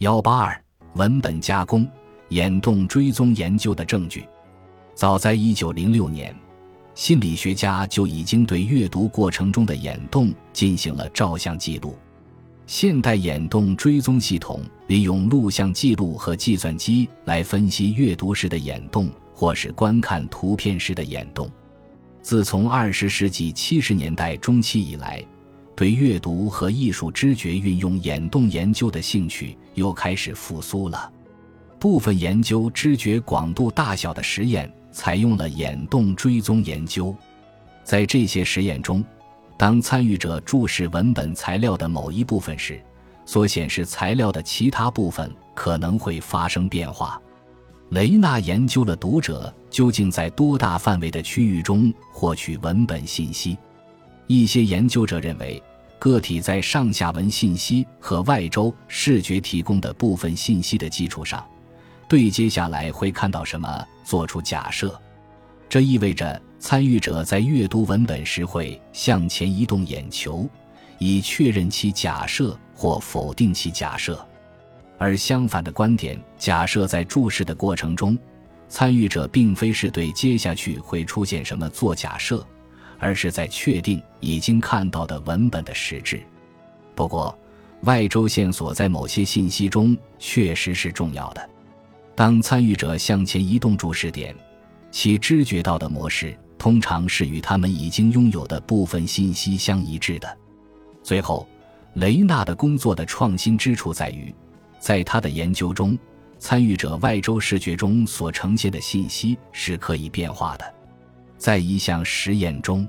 幺八二文本加工、眼动追踪研究的证据。早在一九零六年，心理学家就已经对阅读过程中的眼动进行了照相记录。现代眼动追踪系统利用录像记录和计算机来分析阅读时的眼动，或是观看图片时的眼动。自从二十世纪七十年代中期以来，对阅读和艺术知觉运用眼动研究的兴趣又开始复苏了。部分研究知觉广度大小的实验采用了眼动追踪研究。在这些实验中，当参与者注视文本材料的某一部分时，所显示材料的其他部分可能会发生变化。雷纳研究了读者究竟在多大范围的区域中获取文本信息。一些研究者认为。个体在上下文信息和外周视觉提供的部分信息的基础上，对接下来会看到什么做出假设。这意味着参与者在阅读文本时会向前移动眼球，以确认其假设或否定其假设。而相反的观点假设，在注视的过程中，参与者并非是对接下去会出现什么做假设。而是在确定已经看到的文本的实质。不过，外周线索在某些信息中确实是重要的。当参与者向前移动注视点，其知觉到的模式通常是与他们已经拥有的部分信息相一致的。最后，雷纳的工作的创新之处在于，在他的研究中，参与者外周视觉中所呈现的信息是可以变化的。在一项实验中，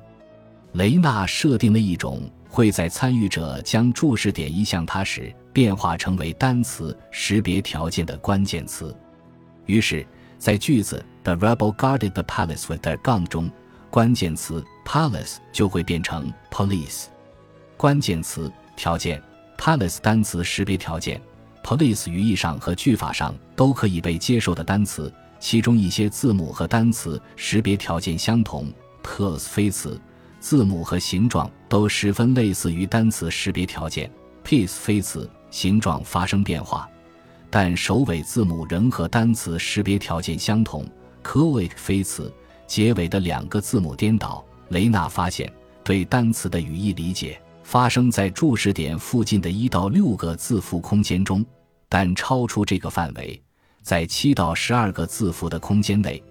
雷纳设定了一种会在参与者将注视点移向他时变化成为单词识别条件的关键词。于是，在句子 “The rebel guarded the palace with their gun” 中，关键词 “palace” 就会变成 “police”。关键词条件 “palace” 单词识别条件 “police” 语义上和句法上都可以被接受的单词。其中一些字母和单词识别条件相同，plus 非词，字母和形状都十分类似于单词识别条件，piece 非词，形状发生变化，但首尾字母仍和单词识别条件相同，quote 非词，结尾的两个字母颠倒。雷纳发现，对单词的语义理解发生在注视点附近的一到六个字符空间中，但超出这个范围。在七到十二个字符的空间内，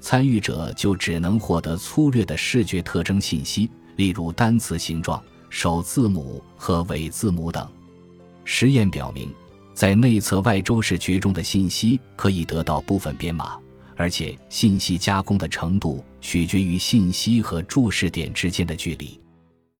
参与者就只能获得粗略的视觉特征信息，例如单词形状、首字母和尾字母等。实验表明，在内侧外周视觉中的信息可以得到部分编码，而且信息加工的程度取决于信息和注视点之间的距离。